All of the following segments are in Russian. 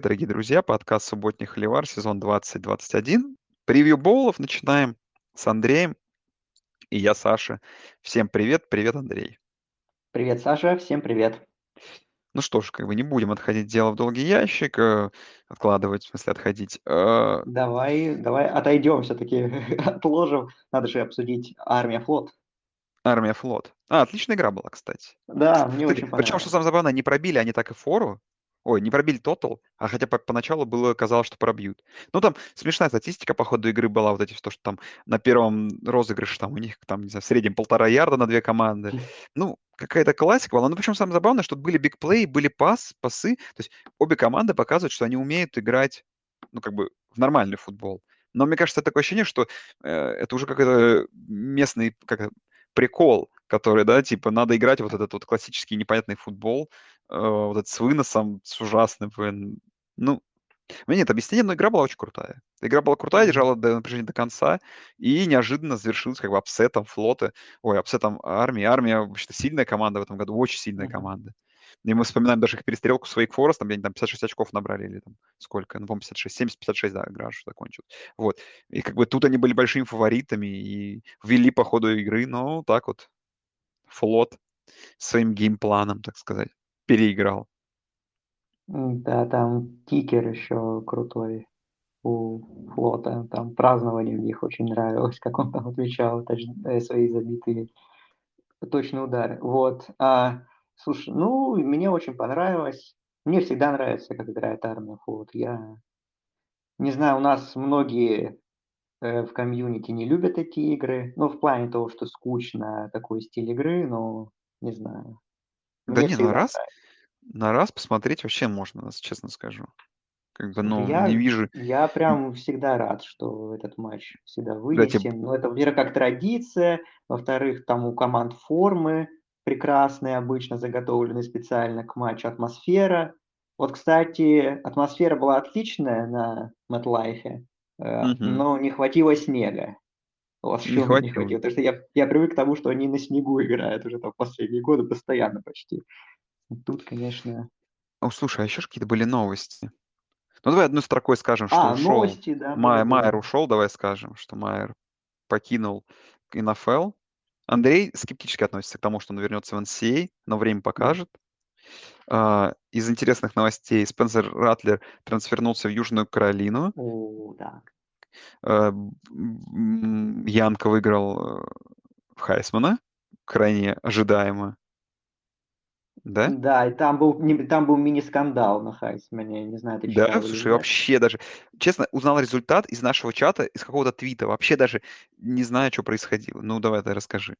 дорогие друзья, подкаст «Субботний холивар», сезон 2021. Превью боулов начинаем с Андреем и я Саша. Всем привет, привет, Андрей. Привет, Саша, всем привет. Ну что ж, как бы не будем отходить дело в долгий ящик, э, откладывать, в смысле отходить. Э, Давай, давай отойдем все-таки, отложим. Надо же обсудить армия флот. Армия флот. А, отличная игра была, кстати. Да, мне очень Причем, понравилось. что самое забавное, не пробили они так и фору. Ой, не пробили тотал, а хотя по- поначалу было казалось, что пробьют. Ну, там смешная статистика по ходу игры была, вот эти, то, что там на первом розыгрыше там у них там, не знаю, в среднем полтора ярда на две команды. Ну, какая-то классика была. Ну, причем самое забавное, что были бигплей, были пас, пасы. То есть обе команды показывают, что они умеют играть, ну, как бы в нормальный футбол. Но мне кажется, такое ощущение, что э, это уже какой-то местный как прикол, который, да, типа, надо играть вот этот вот классический непонятный футбол, э, вот этот с выносом, с ужасным, блин. Ну, у меня нет объяснения, но игра была очень крутая. Игра была крутая, держала до напряжения до конца, и неожиданно завершилась как бы upset ом флота, ой, upset ом армии. Армия, вообще-то, сильная команда в этом году, очень сильная Мгм. команда. И мы вспоминаем даже их перестрелку с Wake Forest, там, где они там 56 очков набрали, или там сколько, ну, по-моему, 56, 70-56, да, игра что закончилась. Вот. И как бы тут они были большими фаворитами и ввели по ходу игры, но так вот флот своим геймпланом, так сказать, переиграл. Да, там кикер еще крутой у флота. Там празднование у них очень нравилось, как он там отвечал точ- э, свои забитые точные удары. Вот. А, слушай, ну, мне очень понравилось. Мне всегда нравится, как играет армия флот. Я не знаю, у нас многие э, в комьюнити не любят эти игры. Ну, в плане того, что скучно такой стиль игры, но не знаю. Да Мне не, всегда раз, нравится. На раз посмотреть вообще можно, честно скажу. Как бы, ну, не я, вижу... я прям всегда рад, что этот матч всегда Да, тебе вынесен. Ну, это, во-первых, как традиция. Во-вторых, там у команд формы прекрасные, обычно заготовлены специально к матчу атмосфера. Вот, кстати, атмосфера была отличная на MetLife, э, Мгм. но не хватило снега. Вот не чём не хватило. хватило. Потому что я я привык к тому, что они на снегу играют уже там последние годы постоянно почти. Тут, конечно О, слушай, а еще какие-то были новости. Ну, давай одной строкой скажем, что А, ушел. новости, да, Май, Майер были-были. ушел, давай скажем, что Майер покинул НФЛ. Андрей скептически относится к тому, что он вернется в NCAA, но время Да. покажет. А, из интересных новостей Спенсер Ратлер трансфернулся в Южную Каролину. О, да. Э, Янка выиграл э, Хайсмана, крайне ожидаемо. Да? Да, и там был не там был мини-скандал на Хайсмане. Не знаю, ты читал слушай, нет. вообще даже, честно, узнал результат из нашего чата, из какого-то твита, вообще даже не знаю, что происходило. Ну, давай ты расскажи.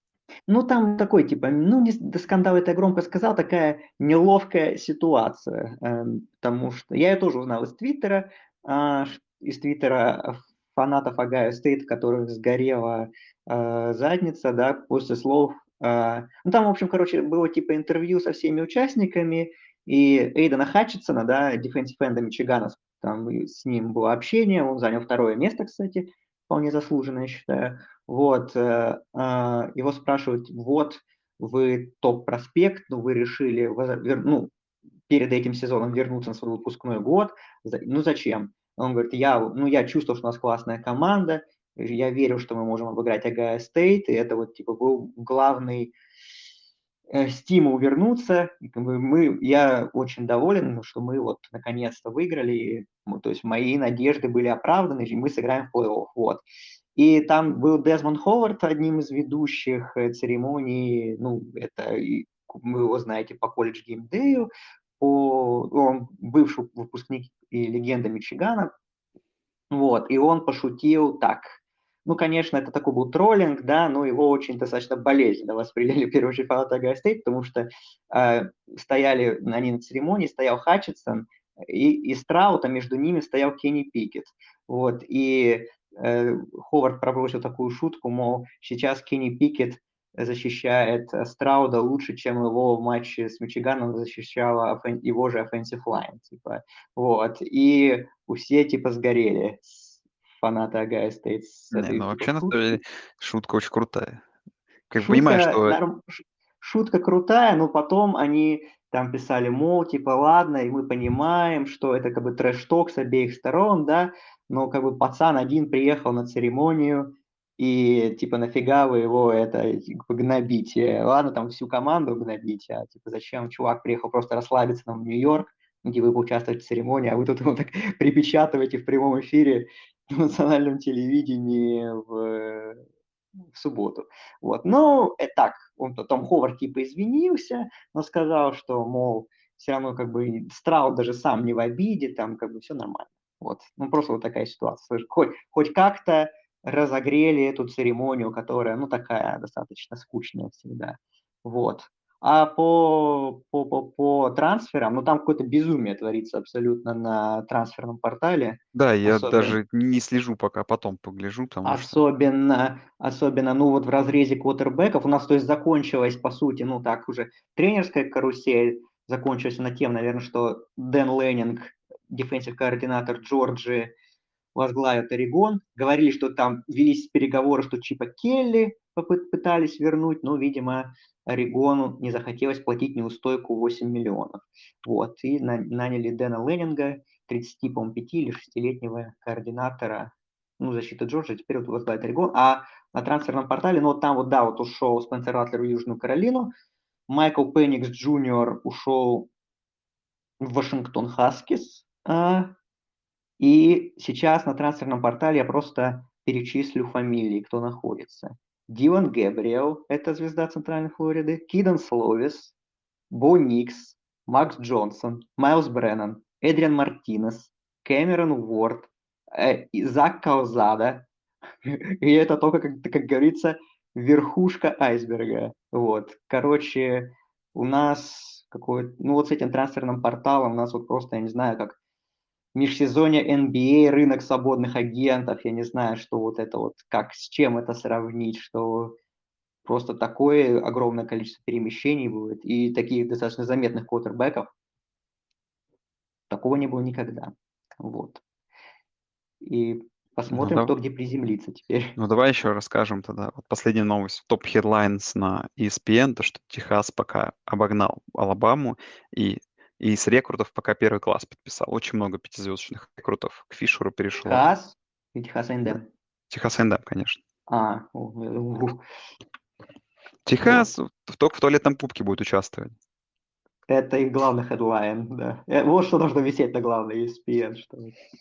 Ну, там такой, типа, ну, не с да скандал это я громко сказал, такая неловкая ситуация, эм, потому что я её тоже узнал из "Твиттера", а, из "Твиттера" фанатов Ohio State, в которых сгорела, а, задница, да, после слов, Ну, там, в общем, короче, было типа интервью со всеми участниками, и Эйдена Хатчинсона, да, дефенсив энда Мичигана, там с ним было общение, он занял второе место, кстати, вполне заслуженно, я считаю. Вот, э, а, его спрашивают: "Вот вы топ-проспект, но вы решили ну, перед этим сезоном вернуться на свой выпускной год. Ну, зачем?" Он говорит: "Я, ну, я чувствовал, что у нас классная команда, я верил, что мы можем обыграть Ohio State, и это вот, типа, был главный, э, стимул вернуться. Мы я очень доволен, что мы вот наконец-то выиграли, ну, то есть мои надежды были оправданы, и мы сыграем в плей-офф". Вот. И там был Дезмонд Ховард одним из ведущих, э, церемонии. Ну, это вы его знаете по колледж геймдею, по он бывший выпускник и легенда Мичигана. Вот, и он пошутил так. Ну, конечно, это такой был троллинг, да, но его очень достаточно болезненно восприняли, первую очередь, фанаты Ohio State, потому что, а, стояли они на церемонии, стоял Хатчинсон и и Страут, а между ними стоял Кенни Пикет. Вот, и, э, Ховард пробросил такую шутку, мол, сейчас Кенни Пикет защищает, э, Страуда лучше, чем его в матче с Мичиганом защищала его же offensive line, типа. Вот, и все, типа, сгорели, с фанаты Ohio State с Не, этой, ну вообще, на самом деле, шутка очень крутая. Как бы понимаешь, Шутка что норм шутка крутая, но потом они там писали, мол, типа, ладно, и мы понимаем, что это как бы трэш-ток с обеих сторон, да, но как бы пацан один приехал на церемонию, и типа нафига вы его это типа, гнобите? Ладно, там всю команду гнобите, а типа зачем чувак приехал просто расслабиться там в Нью-Йорк, где вы поучаствуете в церемонии, а вы тут его так припечатываете в прямом эфире национальном телевидении в, в субботу. Вот. Ну, это так, он Том Ховард типа извинился, но сказал, что, мол, все равно как бы Страут даже сам не в обиде, там как бы все нормально. Вот. Ну, просто вот такая ситуация. Хоть, хоть как-то разогрели эту церемонию, которая, ну, такая достаточно скучная всегда. Вот. А по, по, по, по трансферам, ну, там какое-то безумие творится абсолютно на трансферном портале. Да, я особенно, даже не слежу пока, потом погляжу. Особенно, что... особенно, ну, вот в разрезе квотербеков у нас, то есть, закончилась, по сути, ну, так уже тренерская карусель, закончилась на тем, наверное, что Дэн Леннинг, дефенсив координатор Джорджи, возглавит Орегон. Говорили, что там велись переговоры, что Чипа Келли пытались вернуть, но, видимо, Орегону не захотелось платить неустойку 8 миллионов. Вот, и наняли Дэна Леннинга, 30, по 5 или 6-летнего координатора ну, защиты Джорджа, теперь вот возглавит Орегон. А на трансферном портале, ну, вот там вот, да, вот ушел Спенсер Ратлер в Южную Каролину, Майкл Пенникс Джуниор ушел в Washington Huskies, а, и сейчас на трансферном портале я просто перечислю фамилии, кто находится. Дилан Гэбриэл, это звезда Центральной Флориды, Кидан Словис, Бо Никс, Макс Джонсон, Майлз Бреннан, Эдриан Мартинес, Кэмерон Уорд, э, Зак Калзада. И это только, как, как говорится, верхушка айсберга. Вот. Короче, у нас какой ну вот с этим трансферным порталом у нас вот просто, я не знаю, как межсезонье NBA, рынок свободных агентов, я не знаю, что вот это вот, как, с чем это сравнить, что просто такое огромное количество перемещений будет и таких достаточно заметных квотербеков. Такого не было никогда. Вот. И посмотрим, ну, кто где приземлится теперь. Ну, давай еще расскажем тогда. Вот последняя новость. Топ headlines на ESPN, то, что Техас пока обогнал Алабаму, и и с рекрутов пока первый класс подписал. Очень много пятизвездочных рекрутов к Фишеру перешло. Техас и Техас Эндем? Техас Эндем, конечно. А, Техас вот. только в туалетном пупке будет участвовать. Это их главный хедлайн, да. Э, вот что должно висеть на главной ESPN, что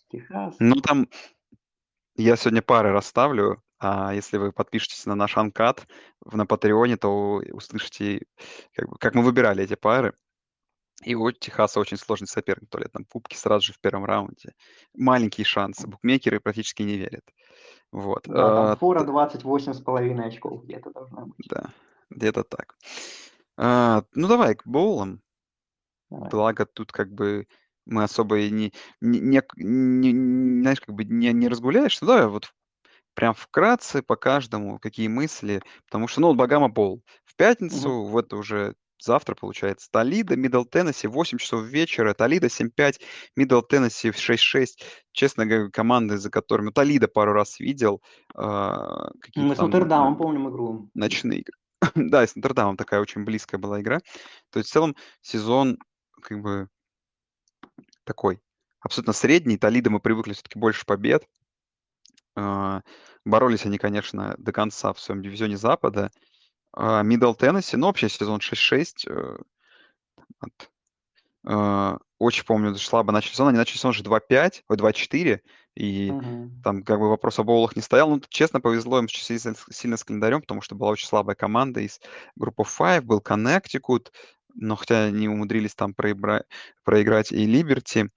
Техас. Ну, там я сегодня пары расставлю, а если вы подпишетесь на наш анкат на Патреоне, то услышите, как, бы, как мы выбирали эти пары. И у Техаса очень сложный соперник в туалетном пупке сразу же в первом раунде. Маленькие шансы. Букмекеры практически не верят. Вот. Да, там а, фора 28,5 очков где-то должна быть. Да, где-то так. А, ну, давай к боулам. Давай. Благо тут как бы мы особо и не, не, не, не знаешь, как бы не, не разгуляешься. Ну, давай вот прям вкратце по каждому, какие мысли. Потому что, ну, вот Bahamas Bowl. В пятницу, угу. в это уже завтра, получается. Toledo, Middle Tennessee, 8 часов вечера. Toledo 7-5, Middle Tennessee 6-6. Честно говоря, команды, за которыми... Ну, Toledo пару раз видел. Э, Мы с Нотр-Дамом помним игру. Ночные игры. да, с Нотр-Дамом такая очень близкая была игра. То есть в целом сезон как бы такой абсолютно средний. Толида мы привыкли все-таки больше побед. Э, боролись они, конечно, до конца в своем дивизионе Запада. Мидл Теннесси, ну, вообще сезон 6-6. Э, э, очень помню, слабо начали сезон. Они начали сезон уже 2-5, ой, 2-4. И угу. там как бы вопрос о боулах не стоял. Ну, честно, повезло им сильно, сильно с календарем, потому что была очень слабая команда из группы 5, был Connecticut, но хотя они умудрились там проиграть, проиграть и Liberty,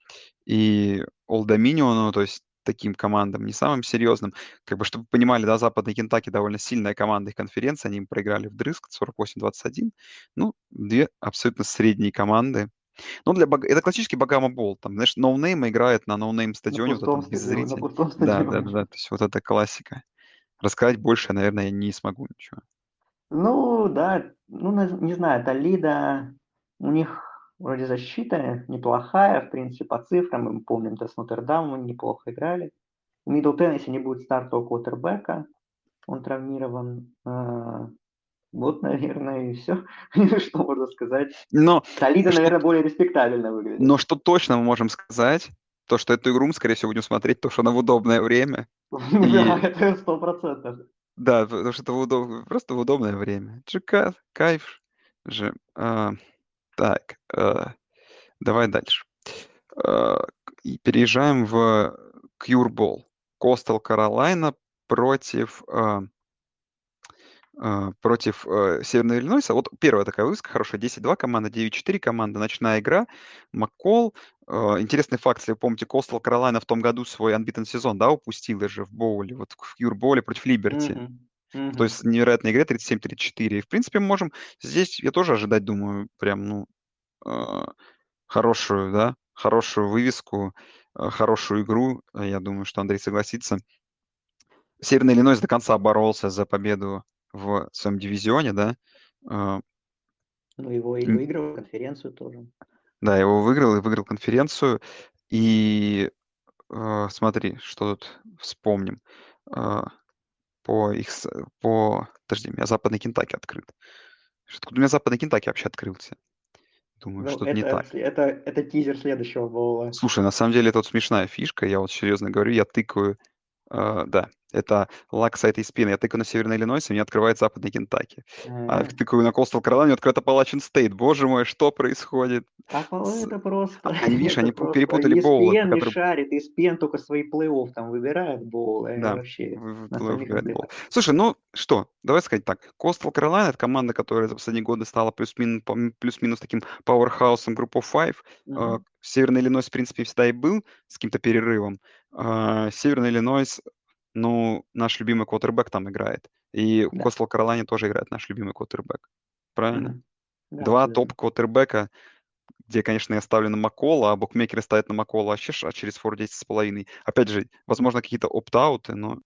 и Old Dominion, ну, то есть таким командам, не самым серьезным. Как бы, чтобы вы понимали, да, Западный Кентаки довольно сильная команда их конференции, они им проиграли в вдрызг 48-21. Ну, две абсолютно средние команды. Ну, для Баг... это классический Bahamas Bowl. Там, знаешь, no name играет на no name стадионе, вот зрителей. Да, да, да, то есть вот это классика. Рассказать больше, наверное, я не смогу ничего. Ну, да, ну, не знаю, Толида, у них Вроде защита неплохая, в принципе, по цифрам. Мы помним, да, с Нотр-Дамом неплохо играли. У Мидл Теннесси не будет стартового квотербека. Он травмирован. А, Вот, наверное, и все, что можно сказать. Но Толидо, что, наверное, более респектабельно выглядит. но что точно мы можем сказать, то, что эту игру мы, скорее всего, будем смотреть, потому что она в удобное время. Да, это сто процентов. Да, потому что это в просто в удобное время. Джека, кайф же. Так, а, давай дальше. И переезжаем в Кьюрбол. Костел Каролайна против а, а, против э, Северного Иллинойса. Вот первая такая вывеска хорошая. 10-2 команда, 9-4 команда. Ночная игра. Маккол. Э, интересный факт, если вы помните, Костел Каролайна в том году свой unbeaten сезон, да, упустил же в боуле, вот в Юрболе против Либерти. Мгм, мгм. То есть невероятной игре 37-34. И, в принципе, мы можем здесь, я тоже ожидать, думаю, прям, ну, э, хорошую, да, хорошую вывеску, э, хорошую игру. Э, Я думаю, что Андрей согласится. Северный Иллинойс до конца боролся за победу в своем дивизионе, да. Э, Ну, его и выиграл конференцию тоже. Да, его выиграл и выиграл конференцию. И э, смотри, что тут вспомним. Э, по их... По... Подожди, у меня Западный Кентаки открыт. Откуда у меня Западный Кентаки вообще открылся? Думаю, Ну, что-то не так. это, это, это тизер следующего боула. Слушай, на самом деле это вот смешная фишка. Я вот серьезно говорю, я тыкаю... э, да, это лак с этой спины. Я тыкаю на Северный Иллинойс, и мне открывает Западный Кентаки. А Э, тыкаю на Костел Каролайна, мне открывает Appalachian Стейт. Боже мой, что происходит? А С- это просто, А- Они, видишь, они просто перепутали боулы, ESPN который... шарит, ESPN только свои плей-офф там выбирает боулы, и Да, вообще. Слушай, ну что, давай сказать так. Coastal Carolina— это команда, которая за последние годы стала плюс-минус, плюс-минус таким пауэрхаусом Group of Five. А, Мгм. Северный Иллинойс, в принципе, всегда и был с каким-то перерывом. А, Северный Иллинойс, ну, наш любимый квотербек там играет. И в Да. Coastal Carolina тоже играет наш любимый квотербек. Правильно? Да, Два абсолютно. топ-квотербека, где, конечно, я ставлю на Макола, а букмекеры ставят на Макола вообще ш- а через фор 10,5. Опять же, возможно, какие-то опт-ауты, но э,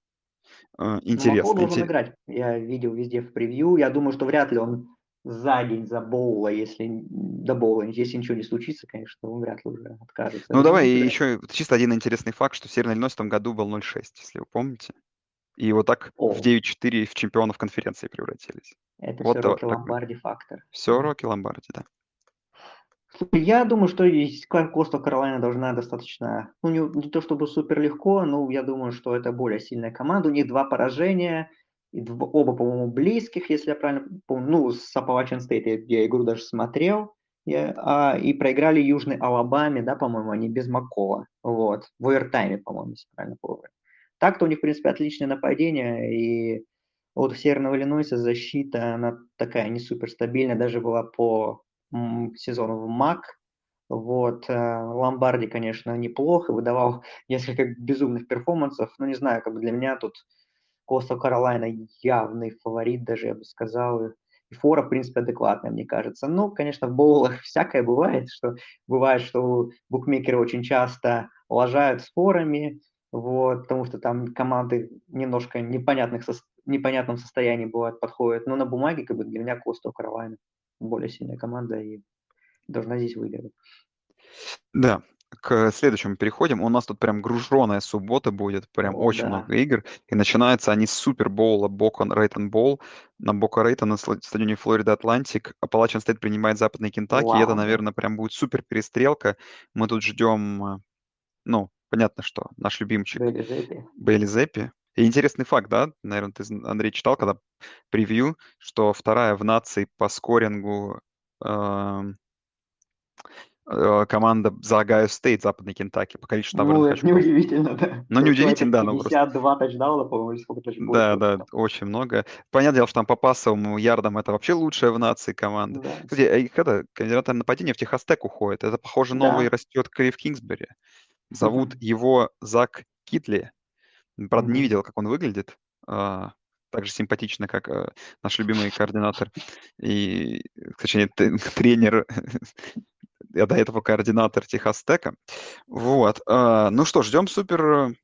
Ну, Макол интересно. должен интере- играть. Я видел везде в превью. Я думаю, что вряд ли он за день за боула, если до боула, если ничего не случится, конечно, он вряд ли уже откажется. Ну, давай он и играет. еще чисто один интересный факт, что Северный Иллинойс в том году был 0-6, если вы помните. И вот так в О, 9-4 в чемпионов конференции превратились. это Вот все Рокки. Ломбарди фактор. Все. Рокки Ломбарди, да. Я думаю, что Коста Каролина должна достаточно, ну не, не то чтобы супер легко, но я думаю, что это более сильная команда. У них два поражения, и дв- оба, по-моему, близких, если я правильно помню. Ну, с Appalachian State я, я игру даже смотрел. Я- а, и проиграли Южной Алабаме, да, по-моему, они без Макова. Вот, в овертайме, по-моему, если правильно помню. Так-то у них, в принципе, отличное нападение, и вот у Северного Иллинойса защита, она такая не супер стабильная, даже была по м, сезону в МАК. Вот, э, Ломбарди, конечно, неплохо, выдавал несколько безумных перформансов, но не знаю, как бы для меня тут Коста Каролайна явный фаворит, даже я бы сказал. И фора, в принципе, адекватная, мне кажется. Ну, конечно, в боулах всякое бывает, что бывает, что букмекеры очень часто лажают с форами, вот, потому что там команды немножко непонятных непонятном состоянии бывают, подходят. Но на бумаге, как бы, для меня Coastal Carolina более сильная команда и должна здесь выиграть. Да, к следующему переходим. У нас тут прям груженая суббота будет, прям О, очень да. много игр. И начинаются они с супер bowl а Boca Raton Bowl на Boca Raton на стадионе Florida Atlantic. Appalachian State принимает Западный Кентаки. И это, наверное, прям будет супер перестрелка. Мы тут ждем, э, ну, понятно, что наш любимчик Бейли Зеппи. Бейли Зеппи. И интересный факт, да, наверное, ты, Андрей, читал, когда превью, что вторая в нации по scoring у э, команда за Ohio State, Западный Кентаки, по количеству Ну, набранных это очков. неудивительно, да. Ну, неудивительно, да, но просто... 52 тачдауна, по-моему, сколько больше. Да, да, очень много. Понятное дело, что там по пассовым ярдам это вообще лучшая в нации команда. Да. Кстати, а это, координатор нападения в Texas Tech уходит. Это, похоже, новый Да. растет Клифф Кингсбери. Зовут его Зак Китли. Правда, не Мгм. видел, как он выглядит. А, так же симпатично, как э, наш любимый координатор и, э, точнее, тренер, а до этого координатор Техастека. Вот. а, ну что, ждем супер,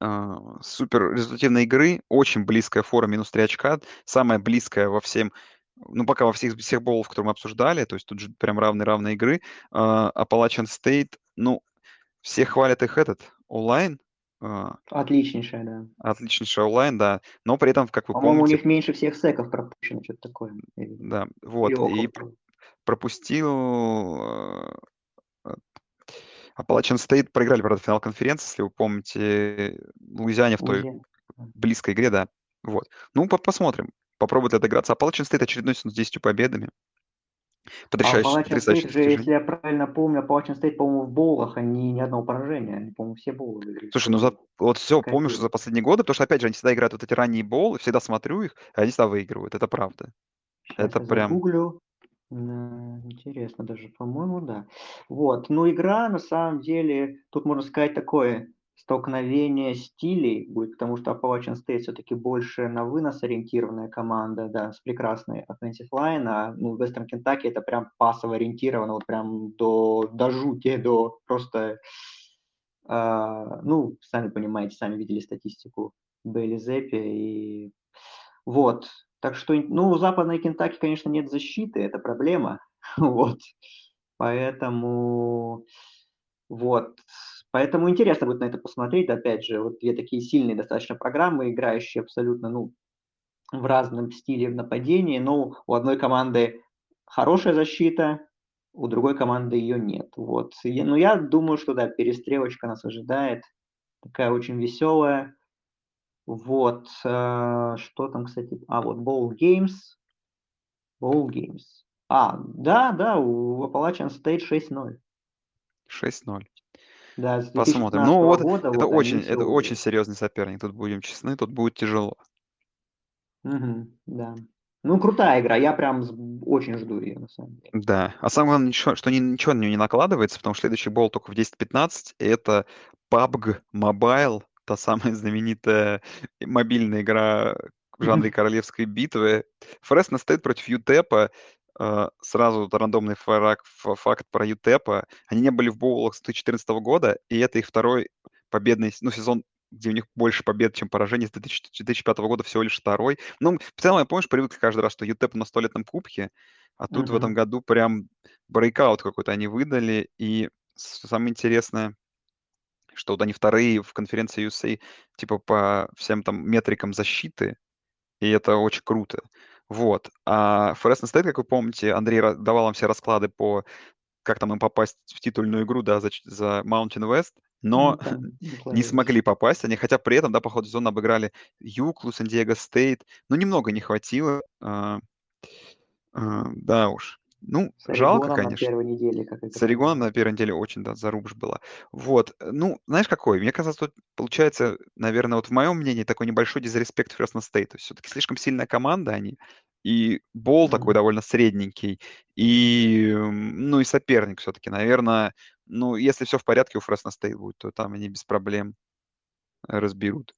а, супер результативной игры. Очень близкая фора минус 3 очка. Самая близкая во всем, ну, пока во всех, всех боулов, которые мы обсуждали. То есть тут же прям равные-равные игры. А, Appalachian State, ну, все хвалят их этот онлайн, А, Отличнейшая, да. отличнейший онлайн, да. Но при этом, как вы По-моему, у помните, них меньше всех секов пропущено, что-то такое. Да, вот, и. Пропустил э, Appalachian State проиграли, правда, финал конференции, если вы помните, Луизиане в той Луизиана. близкой игре, да. Вот. Ну, по- посмотрим. Попробует отыграться. Appalachian State очередной с 10 победами. А Потрясающее, Appalachian State же, если я правильно помню, Appalachian State, по-моему, в боулах, они ни одного поражения. Они, по-моему, все боулы выиграли. Слушай, ну за, вот все Какая помню, что за последние годы, потому что, опять же, они всегда играют вот эти ранние боулы, всегда смотрю их, и они всегда выигрывают. Это правда. Сейчас Это я прям... загуглю. Интересно даже, по-моему, да. Вот, ну игра на самом деле, тут можно сказать такое столкновение стилей будет, потому что Appalachian State все-таки больше на вынос ориентированная команда, да, с прекрасной offensive line, а ну, Western Kentucky это прям пасово ориентировано, вот прям до, до жути, до просто, а, ну, сами понимаете, сами видели статистику Бейли Зеппи, и вот, так что, ну, у западной Кентаки, конечно, нет защиты, это проблема, вот, поэтому, вот, поэтому интересно будет на это посмотреть, опять же, вот две такие сильные достаточно программы, играющие абсолютно, ну, в разном стиле в нападении, но у одной команды хорошая защита, у другой команды ее нет, вот, но я думаю, что, да, перестрелочка нас ожидает, такая очень веселая, вот, э, что там, кстати, а, вот Bowl Games, Bowl Games. А, да, да, у Appalachian State 6-0. 6-0. Да, с Посмотрим. 2015 Ну вот, года это вот очень, это очень выиграли. серьезный соперник. Тут будем честны, тут будет тяжело. Мгм, да. Ну, крутая игра, я прям очень жду ее, на самом деле. Да. А самое главное, ничего, что ни- ничего на нее не накладывается, потому что следующий бол только в 10-15, и это PUBG Mobile, та самая знаменитая мобильная игра в жанре королевской битвы. Фресно стоит против ЮТЭПа. Э, Сразу рандомный фарак- фа- факт про ЮТЭПа. Они не были в боулах с 2014 года, и это их второй победный ну, сезон, где у них больше побед, чем поражений с 2000 2005 года, всего лишь второй. Ну, в целом, я помнишь, привык каждый раз, что ЮТЭП на столетном кубке, а тут в этом году прям breakout какой-то они выдали. И самое интересное, что вот они вторые в конференции USA, типа по всем там метрикам защиты, и это очень круто. Вот. А Fresno State, как вы помните, Андрей давал вам все расклады по как там им попасть в титульную игру, да, за, за Mountain West, но Ну, там не смогли попасть они, хотя при этом, да, по ходу сезона обыграли Юклу, San Diego State, но немного не хватило. а, а, да уж. Ну, С жалко, Орегоном на конечно. первой неделе, как С играли. Орегоном на первой неделе очень, да, зарубж была. Вот. э, Ну, знаешь, какой? Мне казалось, тут получается, наверное, вот в моем мнении такой небольшой дизреспект. То есть все-таки слишком сильная команда они. И бол такой Мгм. довольно средненький. И, ну, и соперник все-таки, наверное, ну, если все в порядке у Fresno State будет, то там они без проблем разберут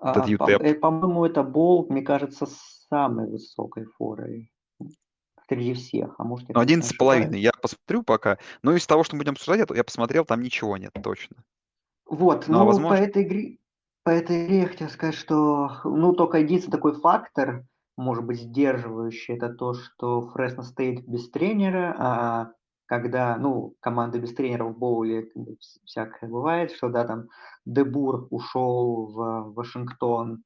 этот А, по- э, По-моему, это Бол, мне кажется, с самой высокой форой среди всех. А может, Ну, конечно, 11 с половиной. Я посмотрю пока. Но из того, что мы будем обсуждать, я посмотрел, там ничего нет точно. Вот, Ну, а ну, по возможно... этой игре, по этой игре я хотел сказать, что, ну, только единственный такой фактор, может быть, сдерживающий, это то, что Фресно стоит без тренера, а когда, ну, команда без тренера в боуле всякое бывает, что, да, там, Дебур ушел в Вашингтон,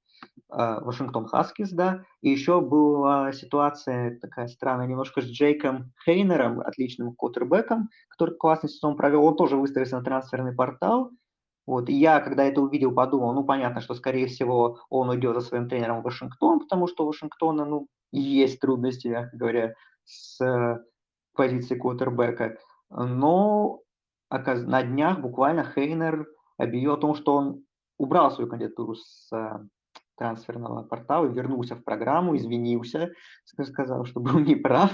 Вашингтон Хаскис, да, и еще была ситуация такая странная немножко с Джейком Хейнером, отличным квотербеком, который классный сезон провел, он тоже выставился на трансферный портал, вот, и я, когда это увидел, подумал, ну, понятно, что, скорее всего, он уйдет за своим тренером в Вашингтон, потому что у Вашингтона, ну, есть трудности, мягко говоря, с э, позиции квотербека. Но на днях буквально Хейнер объявил о том, что он убрал свою кандидатуру с э, трансферного портала, вернулся в программу, извинился, ска- сказал, что был неправ.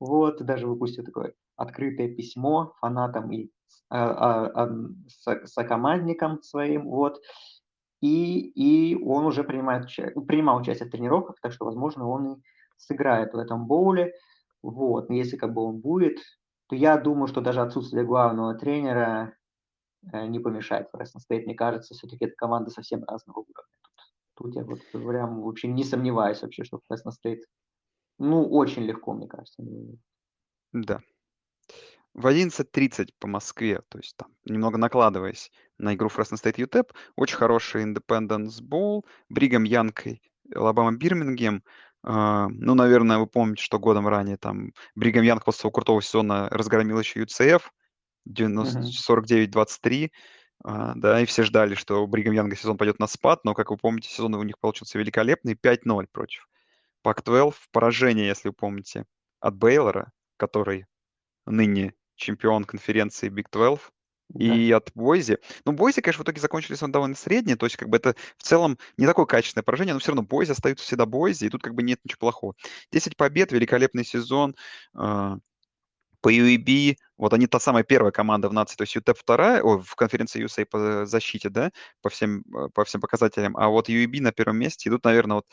Вот, даже выпустил такое открытое письмо фанатам и а, а, со- сокомандникам своим, вот. И, и он уже принимает, принимал участие в тренировках, так что, возможно, он и сыграет в этом bowl е. Вот, если как бы он будет, то я думаю, что даже отсутствие главного тренера э, не помешает Fresno State. Мне кажется, все-таки это команда совсем разного уровня. Тут, я вот прям вообще не сомневаюсь вообще, что Fresno State, ну, очень легко, мне кажется. Да. в 11.30 по Москве, то есть там немного накладываясь на игру Fresno State UTEP, очень хороший Independence Bowl, Brigham Young, Алабама Бирмингем. Ну, наверное, вы помните, что годом ранее там Бригам Янг после своего крутого сезона разгромил еще UCF 49-23. Uh, да, и все ждали, что у Бригам Янга сезон пойдет на спад, но, как вы помните, сезон у них получился великолепный, 5-0 против Пак-12, поражение, если вы помните, от Бейлора, который ныне чемпион конференции Big 12, да. и от Бойзи. Ну, Бойзи, конечно, в итоге закончились он довольно средние, то есть как бы это в целом не такое качественное поражение, но все равно Бойзи остаются всегда Бойзи, и тут как бы нет ничего плохого. 10 побед, великолепный сезон, а, по UAB, вот они та самая первая команда в нации, то есть UTEP вторая, о, в конференции USA по защите, да, по всем, э, по всем показателям, а вот UAB на первом месте идут, наверное, вот,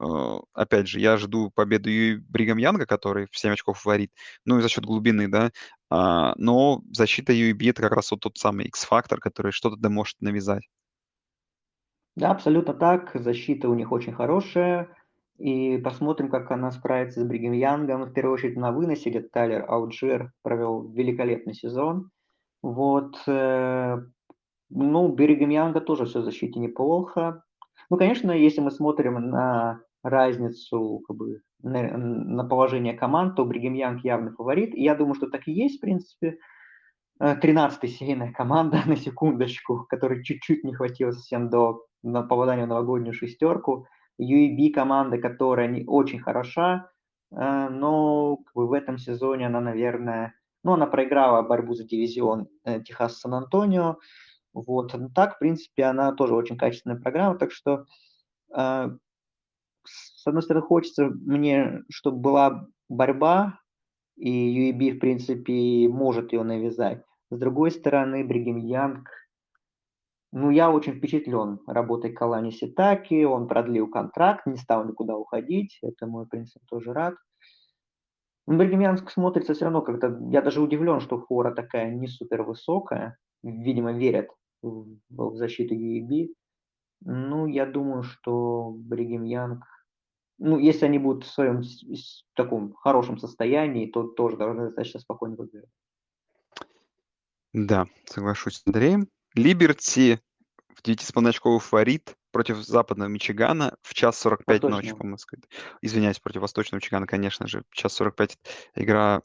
э, опять же, я жду победу Бригам Янга, который в 7 очков фаворит, ну и за счет глубины, да, а, но защита UAB это как раз вот тот самый X-фактор, который что-то да может навязать. Да, абсолютно так. Защита у них очень хорошая. И посмотрим, как она справится с Бригем Янгом. В первую очередь на выносе, где Тайлер Ауджир провел великолепный сезон. Вот. Э, ну, Бригем Янга тоже все в защите неплохо. Ну, конечно, если мы смотрим на разницу как бы, на, на положение команд, то Бригем Янг явный фаворит. И я думаю, что так и есть, в принципе. 13-я э, серийная команда, на секундочку, которой чуть-чуть не хватило совсем до на попадания в новогоднюю шестерку. UAB команда, которая не очень хороша, э, но как бы, в этом сезоне она, наверное, ну, она проиграла борьбу за дивизион э, Техас Сан-Антонио, вот. Но так, в принципе, она тоже очень качественная программа, так что, э, с одной стороны, хочется мне, чтобы была борьба, и UAB, в принципе, может ее навязать. С другой стороны, Бригем Янг ну, я очень впечатлен работой Калани Ситаки, он продлил контракт, не стал никуда уходить, этому я, в принципе, тоже рад. Но Бергемянск смотрится все равно как-то, я даже удивлен, что фора такая не супер высокая, видимо, верят в, в защиту UEB. Ну, я думаю, что Бригем ну, если они будут в своем в таком хорошем состоянии, то тоже должны достаточно спокойно выиграть. Да, соглашусь с Андреем. Либерти в 9,5-очковый фаворит против западного Мичигана в час 45 ночи по Москве. Извиняюсь, против восточного Мичигана, конечно же. В час 45 игра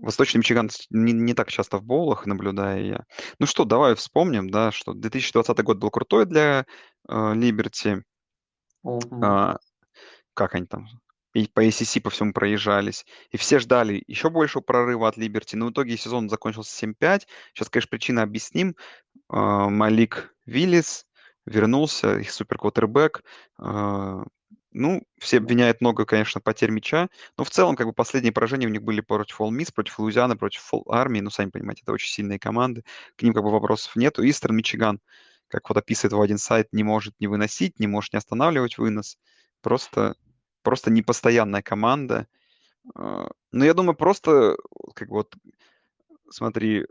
Восточный Мичиган не, не так часто в боулах наблюдаю я. Ну что, давай вспомним, да, что 2020 год был крутой для Либерти. Э, uh-huh. а, как они там? И по ACC по всему проезжались. И все ждали еще большего прорыва от Либерти. Но в итоге сезон закончился 7-5. Сейчас, конечно, причины объясним. А, Малик Виллис вернулся, их суперквотербек. А, ну, все обвиняют много, конечно, потерь мяча, но в целом, как бы, последние поражения у них были против All Miss, против Луизианы, против армии, ну, сами понимаете, это очень сильные команды, к ним, как бы, вопросов нету. Истерн Мичиган, как вот описывает в один сайт, не может не выносить, не может не останавливать вынос, просто, просто непостоянная команда. А, но я думаю, просто, как вот, смотри,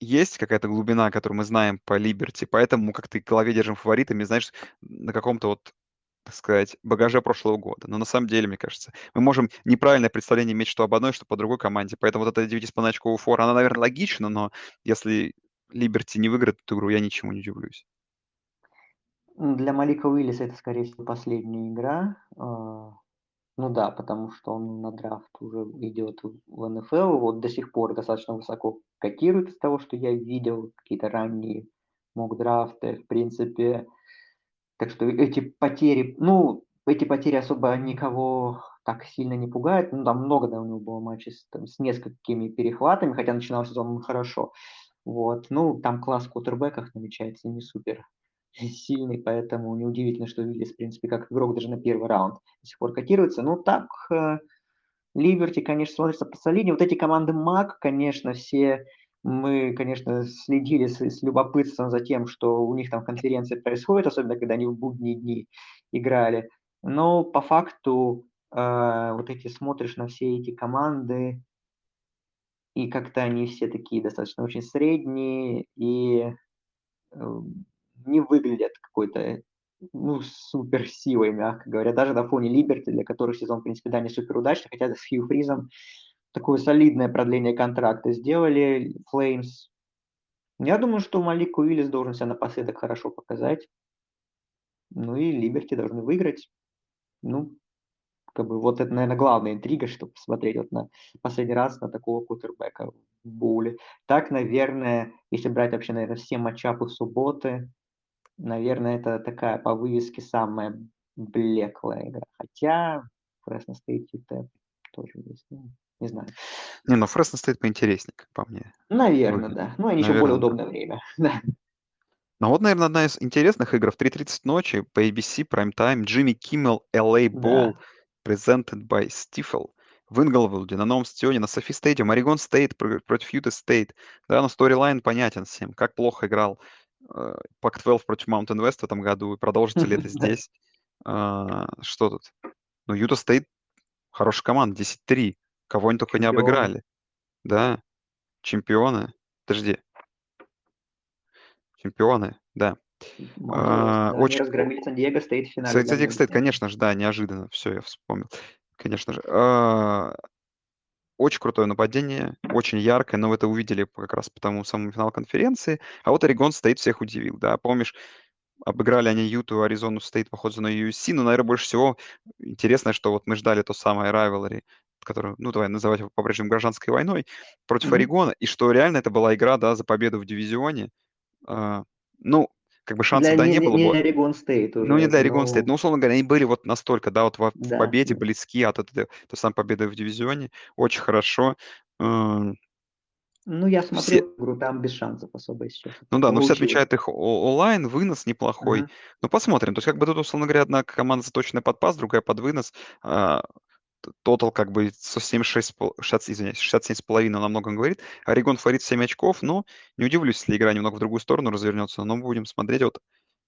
есть какая-то глубина, которую мы знаем по Либерти, поэтому как ты в голове держим фаворитами, знаешь, на каком-то вот так сказать, багаже прошлого года. Но на самом деле, мне кажется, мы можем неправильное представление иметь что об одной, что по другой команде. Поэтому вот эта 9,5 очковая фора, она, наверное, логична, но если Либерти не выиграет эту игру, я ничему не удивлюсь. Для Малика Уиллиса это, скорее всего, последняя игра. Ну да, потому что он на драфт уже идет в НФЛ, вот до сих пор достаточно высоко котирует из того, что я видел, какие-то ранние мок-драфты, в принципе. Так что эти потери, ну, эти потери особо никого так сильно не пугают. Ну, там много, да, у него было матчей с, там, с несколькими перехватами, хотя начинал сезон хорошо. Вот, ну, там класс в кутербеках намечается не супер сильный, поэтому неудивительно, что Виллис, в принципе, как игрок даже на первый раунд до сих пор котируется. Ну, так, э, Либерти, конечно, смотрится посолиднее. Вот эти команды МАК, конечно, все мы, конечно, следили с, с любопытством за тем, что у них там конференции происходит, особенно когда они в будние дни играли. Но по факту э, вот эти смотришь на все эти команды, и как-то они все такие достаточно очень средние, и э, не выглядят какой-то ну, супер силой, мягко говоря, даже на фоне Либерти, для которых сезон, в принципе, да, не супер удачный, хотя с Хью Фризом такое солидное продление контракта сделали Flames. Я думаю, что Малик Уиллис должен себя напоследок хорошо показать. Ну и Либерти должны выиграть. Ну, как бы вот это, наверное, главная интрига, чтобы посмотреть вот на последний раз на такого квотербека в bowl е. Так, наверное, если брать вообще, наверное, все matchup ы субботы, наверное, это такая по вывеске самая блеклая игра. Хотя Fresno State UTEP тоже есть. Ну, не знаю. Не, ну Fresno State поинтереснее, как по мне. Наверное, Выглядит. да. Ну, они наверное, еще более удобное да. время. Да. Ну вот, наверное, одна из интересных игр в 3.30 ночи по ABC Prime Time Джимми Киммел LA Bowl да. presented by Stifel в Инглвуде, на новом стадионе, на SoFi Stadium, Орегон Стейт против Юта Стейт. Да, но storyline понятен всем, как плохо играл Пак-12 против Mountain West в этом году, и продолжится ли это здесь. А, что тут? Ну, Юта Стейт хорошая команда, 10-3. Кого они только не обыграли. Да, чемпионы. Подожди. Чемпионы, да. А, очень... разгромили Сан-Диего Стейт в финале. Сан-Диего Стейт, конечно же, да, неожиданно. Все, я вспомнил. Конечно же. А, очень крутое нападение, очень яркое, но вы это увидели как раз по тому самому финалу конференции. А вот Орегон Стейт всех удивил, да. Помнишь, обыграли они Юту, Аризону Стейт, походу, на USC, но, наверное, больше всего интересно, что вот мы ждали то самое rivalry, которую, ну, давай называть его по-прежнему гражданской войной, против mm-hmm. Орегона, и что реально это была игра, да, за победу в дивизионе. А, ну, как бы шансов, да, не, не было. Не Орегон Стейт уже. Ну, не для Орегон Стейт. Но, условно говоря, они были вот настолько, да, вот в, да. в победе близки от этой, той самой победы в дивизионе. Очень хорошо. Ну, я смотрел все... игру, там без шансов особо сейчас. Ну да, но все отмечают их O-line, вынос неплохой. Ага. Ну, посмотрим. То есть, как бы тут, условно говоря, одна команда заточенная под пас, другая под вынос. А, тотал как бы 76, 60, извиняюсь, 67,5 на многом говорит. Орегон фаворит 7 очков, но не удивлюсь, если игра немного в другую сторону развернется, но будем смотреть вот,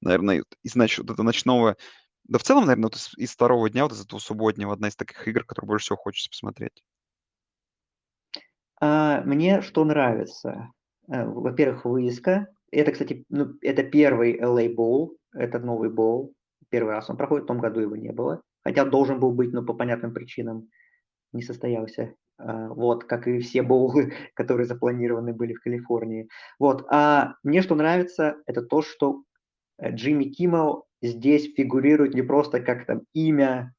наверное, из нач... вот это ночного... Да в целом, наверное, вот из, из второго дня, вот из этого субботнего, одна из таких игр, которые больше всего хочется посмотреть. А, мне что нравится? Э, во-первых, вывеска. Это, кстати, ну, это первый LA Bowl, это новый боул. Первый раз он проходит, в том году его не было хотя должен был быть, но по понятным причинам не состоялся. А, вот, как и все боулы, которые запланированы были в Калифорнии. Вот, а мне что нравится, это то, что э, Джимми Киммел здесь фигурирует не просто как там имя,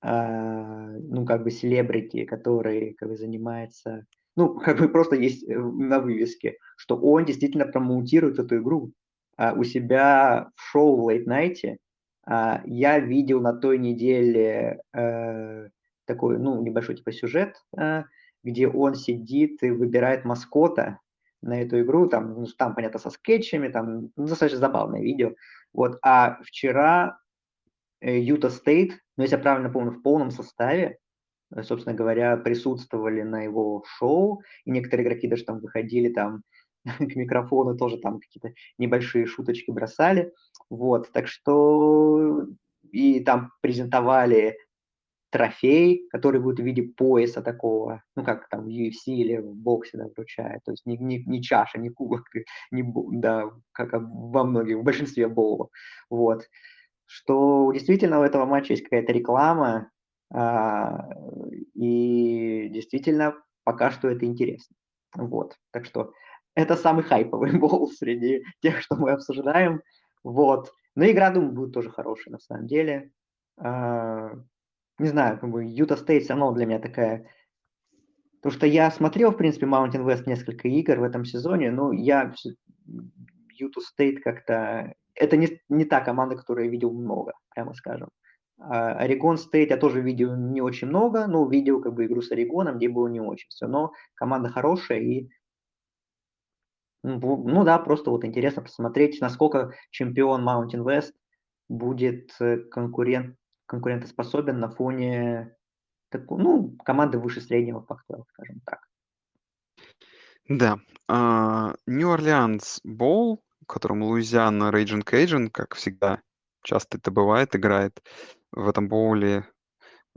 а, ну, как бы селебрити, который как бы занимается, ну, как бы просто есть э, на вывеске, что он действительно промоутирует эту игру а, у себя в шоу в а, я видел на той неделе э, такой, ну, небольшой типа сюжет, э, где он сидит и выбирает маскота на эту игру, там, ну, там, понятно, со скетчами, там, ну, достаточно забавное видео. Вот, а вчера Юта Стейт, ну, если я правильно помню, в полном составе, э, собственно говоря, присутствовали на его шоу, и некоторые игроки даже там выходили там к микрофону тоже там какие-то небольшие шуточки бросали. Вот, так что и там презентовали трофей, который будет в виде пояса такого, ну, как там в UFC или в боксе, да, вручают. То есть не, не, не чаша, не кубок, не, да, как во многих, в большинстве боулов. Вот. Что действительно у этого матча есть какая-то реклама, а, и действительно пока что это интересно. Вот. Так что это самый хайповый бол среди тех, что мы обсуждаем. Вот. Но игра, думаю, будет тоже хорошая на самом деле. А, не знаю, как бы Юта Стейт все равно для меня такая... Потому что я смотрел, в принципе, Mountain West несколько игр в этом сезоне, но я Юта Стейт как-то... Это не, не та команда, которую я видел много, прямо скажем. Орегон Стейт я тоже видел не очень много, но видел как бы игру с Орегоном, где было не очень все. Но команда хорошая, и ну да, просто вот интересно посмотреть, насколько чемпион Mountain West будет э, конкурент, конкурентоспособен на фоне ну, команды выше среднего Pac-12, скажем так. Да. Нью-Орлеанс Боул, в котором Луизиана Рейджин Кейджин, как всегда, часто это бывает, играет в этом боуле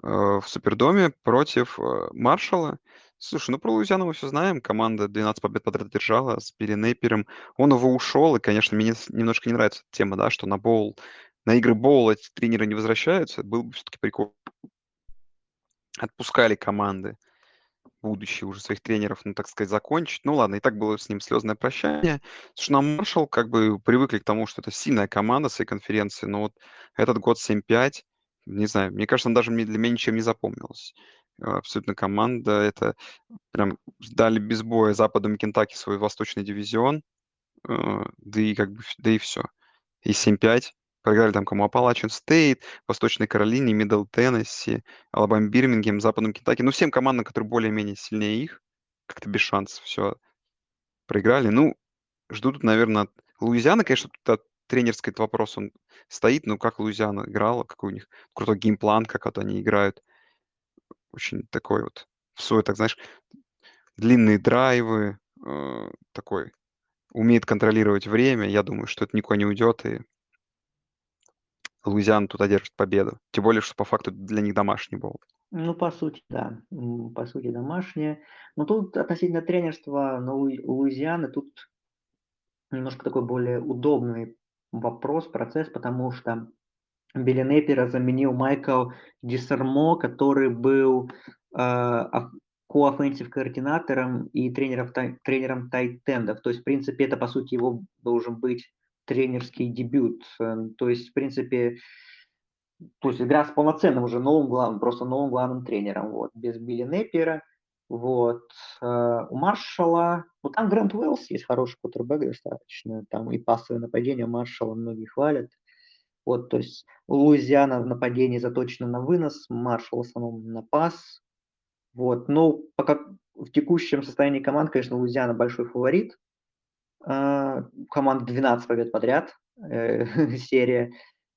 uh, в Супердоме против uh, Маршалла. Слушай, ну про Луизиану мы все знаем. Команда 12 побед подряд держала с Билли Нейпером. Он его ушел, и, конечно, мне немножко не нравится тема, да, что на боул, на игры боула эти тренеры не возвращаются. Был бы все-таки прикол. Отпускали команды будущее уже своих тренеров, ну, так сказать, закончить. Ну, ладно, и так было с ним слезное прощание. Слушай, ну, Маршалл как бы привыкли к тому, что это сильная команда своей конференции, но вот этот год 7-5, не знаю, мне кажется, он даже для меня ничем не запомнился. Абсолютно команда, это прям дали без боя западом Кентаки свой восточный дивизион, э, да и как бы, да и все. И 7-5, Проиграли там кому? Аппалачиан Стейт, Восточной Каролине, Мидл Теннесси, Алабама Бирмингем, Западном Кентаке. Ну, всем командам, которые более-менее сильнее их, как-то без шансов все проиграли. Ну, ждут, наверное, от Луизиана, конечно, тут от тренерский вопрос он стоит, но как Луизиана играла, какой у них крутой game plan, как вот они играют. Очень такой вот, в свой, так знаешь, длинные драйвы, э, такой, умеет контролировать время. Я думаю, что это никуда не уйдет, и Луизиана тут одержит победу. Тем более, что по факту для них домашний был. Ну, по сути, да. По сути, домашнее. Но тут относительно тренерства на Луизианы, тут немножко такой более удобный вопрос, процесс, потому что Билли Неппера заменил Майкл Дисармо, который был э, ко-оффенсив координатором и тренером, тренером тайтендов. То есть, в принципе, это, по сути, его должен быть тренерский дебют. Эм, то есть, в принципе, то есть игра с полноценным уже новым главным, просто новым главным тренером, вот, без Билли Неппера. Вот. Э, у Маршала, ну там Грант Уэллс есть хороший кутербэк достаточно, там и пасовое нападение Маршала многие хвалят. Вот, то есть Луизиана в нападении заточена на вынос, Маршал в основном на пас. Вот, но пока в текущем состоянии команд, конечно, Луизиана большой фаворит, а, команда 12 побед подряд, э, серия.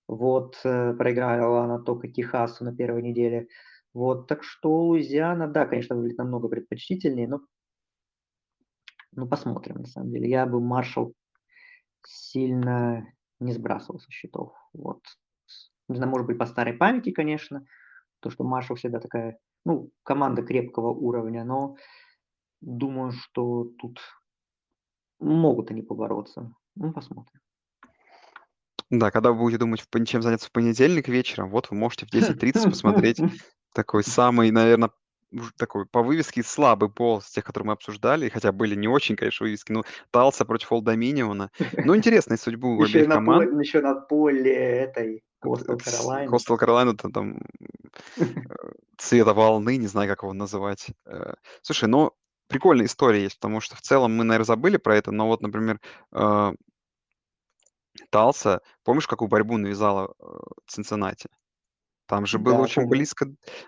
Вот, э, проиграла она только Техасу на первой неделе. Вот, так что Луизиана, да, конечно, выглядит намного предпочтительнее, но ну, посмотрим, на самом деле. Я бы Маршал сильно не сбрасывал со счетов. Вот. Не знаю, может быть, по старой памяти, конечно, то, что Маршал всегда такая, ну, команда крепкого уровня, но думаю, что тут Могут они побороться. Ну, посмотрим. Да, когда вы будете думать, чем заняться в понедельник вечером, вот вы можете в 10.30 посмотреть такой самый, наверное, такой по вывеске слабый пол с тех, которые мы обсуждали, хотя были не очень, конечно, вывески, но Талса против Old Dominion 'а. Ну, интересная судьбу еще обеих команд. Еще на поле этой Костел Каролайна. Костел Каролайна, там цвета волны, не знаю, как его называть. Э, слушай, ну, прикольная история есть, потому что в целом мы, наверное, забыли про это, но вот, например, э, Талса, помнишь, какую борьбу навязала э, Цинциннати? Там же было да, очень близко,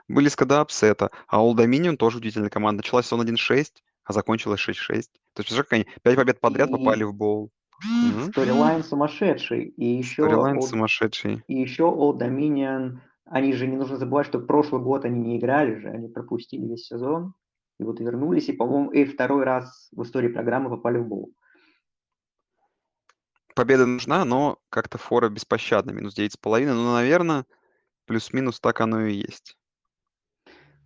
близко до upset 'а. А Old Dominion тоже удивительная команда. Началась он 1-6, а закончилась 6-6. То есть, представляешь, как они 5 побед подряд и... попали в боул. Сторилайн сумасшедший. И еще Сторилайн Old... сумасшедший. И еще Old Dominion, они же не нужно забывать, что прошлый год они не играли же, они пропустили весь сезон. И вот вернулись, и, по-моему, и второй раз в истории программы попали в боул. Победа нужна, но как-то фора беспощадна, минус 9,5. Ну, наверное, плюс-минус так оно и есть.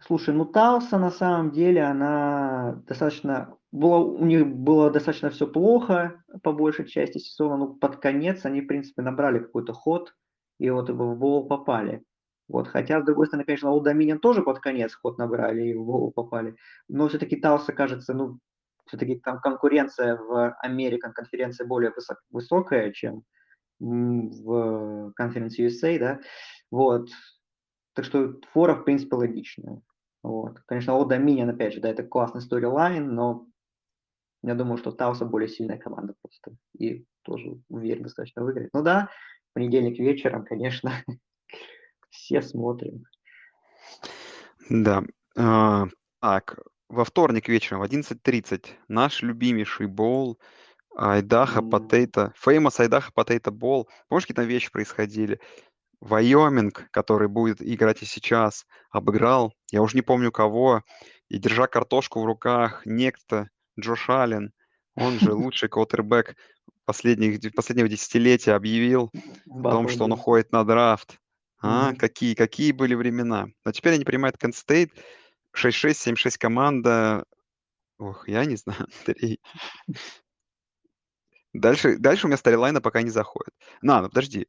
Слушай, ну Талса на самом деле, она достаточно... Было, у них было достаточно все плохо по большей части сезона, но под конец они, в принципе, набрали какой-то ход, и вот в бол попали. Вот, хотя, с другой стороны, конечно, Old Dominion тоже под конец ход набрали и в голову попали. Но все-таки Талса, кажется, ну, все-таки там конкуренция в Американ конференции более высок, высокая, чем в конференции USA, да. Вот. Так что фора, в принципе, логичная. Вот. Конечно, Old Dominion, опять же, да, это классный сторилайн, но я думаю, что Талса более сильная команда просто. И тоже уверен достаточно выиграть. Ну да, понедельник вечером, конечно, все смотрим. Да. А, так, во вторник вечером в 11.30 наш любимейший боул Айдаха Потейта, Famous Айдаха Потейта Бол. Помнишь, какие там вещи происходили? Вайоминг, который будет играть и сейчас, обыграл, я уже не помню кого, и держа картошку в руках, некто Джош Аллен, он же лучший квотербек последних, последнего десятилетия, объявил о том, что он уходит на драфт. А, mm-hmm. какие, какие были времена. Но теперь они принимают Kent State. 6-6, 7-6 команда. Ох, я не знаю, Андрей. Дальше, дальше у меня storyline 'а пока не заходит. На, ну подожди.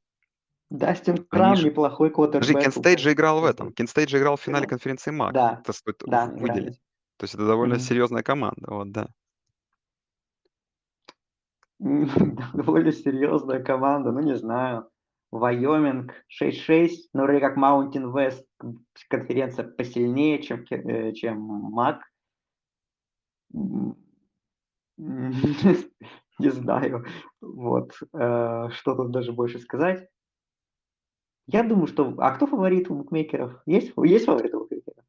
Дастин Крам же... неплохой квотербек. Подожди, Кент Стейт же играл в этом. Кент Стейт же играл в финале конференции МАК. Да, Это стоит да, выделить. То есть это довольно Мгм. серьезная команда, вот, да. Довольно серьезная команда, ну, не знаю. Вайоминг 6-6, ну, вроде как Mountain West конференция посильнее, чем, э, чем МАК. Не знаю. Вот. э, Что тут даже больше сказать? Я думаю, что... А кто фаворит у букмекеров? Есть, есть фаворит у букмекеров?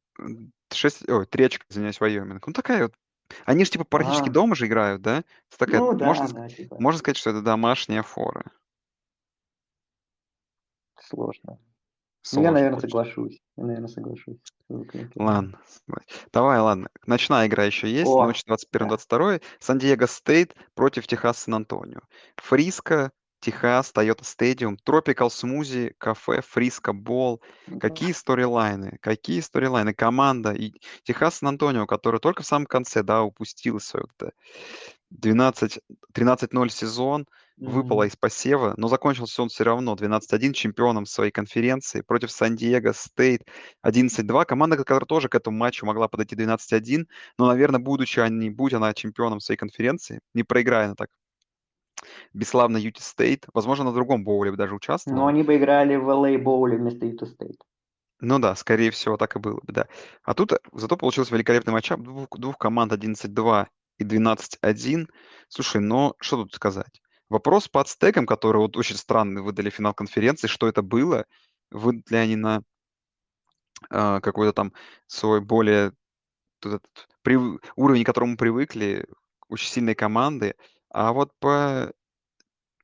Шесть, ой, три очка, извиняюсь, Вайоминг. Ну, такая вот. Они же, типа, практически А, дома же играют, да? Это такая, ну можно, да, ск- да, типа, можно сказать, что это домашняя фора. сложно. Ну, я, Сложно наверное, очень. соглашусь. Я, наверное, соглашусь. Ладно. Давай, ладно. Ночная игра еще есть. О, Ночь да. 21-22. Сан-Диего Стейт против Техас Сан-Антонио. Фриско, Техас, Toyota Stadium, Tropical Smoothie Cafe, Frisco Bowl. Какие storyline ы? Какие storyline ы? Команда и Техас Сан-Антонио, который только в самом конце, да, упустил свое вот это 12, 13-0 сезон, выпала Мгм. из посева, но закончился он все равно 12-1 чемпионом своей конференции против Сан-Диего Стейт 11-2. Команда, которая тоже к этому матчу могла подойти 12-1, но, наверное, будучи они, будь она чемпионом своей конференции, не проиграя она так бесславно Юте Стейт, возможно, на другом bowl 'е бы даже Но участвовала. они бы играли в LA Bowl 'е вместо Юта Стейт. Ну да, скорее всего, так и было бы, да. А тут э, зато получился великолепный matchup двух, двух команд 11-2 и 12-1. Слушай, но что тут сказать? Вопрос по ацтекам, которые вот очень странный выдали финал конференции, что это было? Выдали ли они на а, какой-то там свой более этот прив- уровень, к которому привыкли, очень сильные команды. А вот по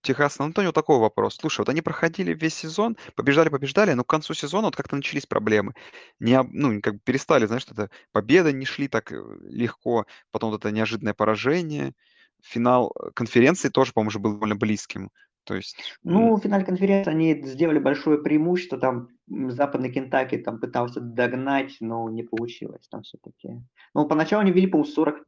Техас Сан-Антонио такой вопрос. Слушай, вот они проходили весь сезон, побеждали, побеждали, но к концу сезона вот как-то начались проблемы. Не, ну, как бы перестали, знаешь, что это победы не шли так э, легко, потом вот это неожиданное поражение. Финал э, конференции тоже, по-моему, уже был довольно близким. То есть, Ну, в финале конференции они сделали большое преимущество, там Западный Кентаки там пытался догнать, но не получилось там все-таки. Ну, поначалу они вели, по 40,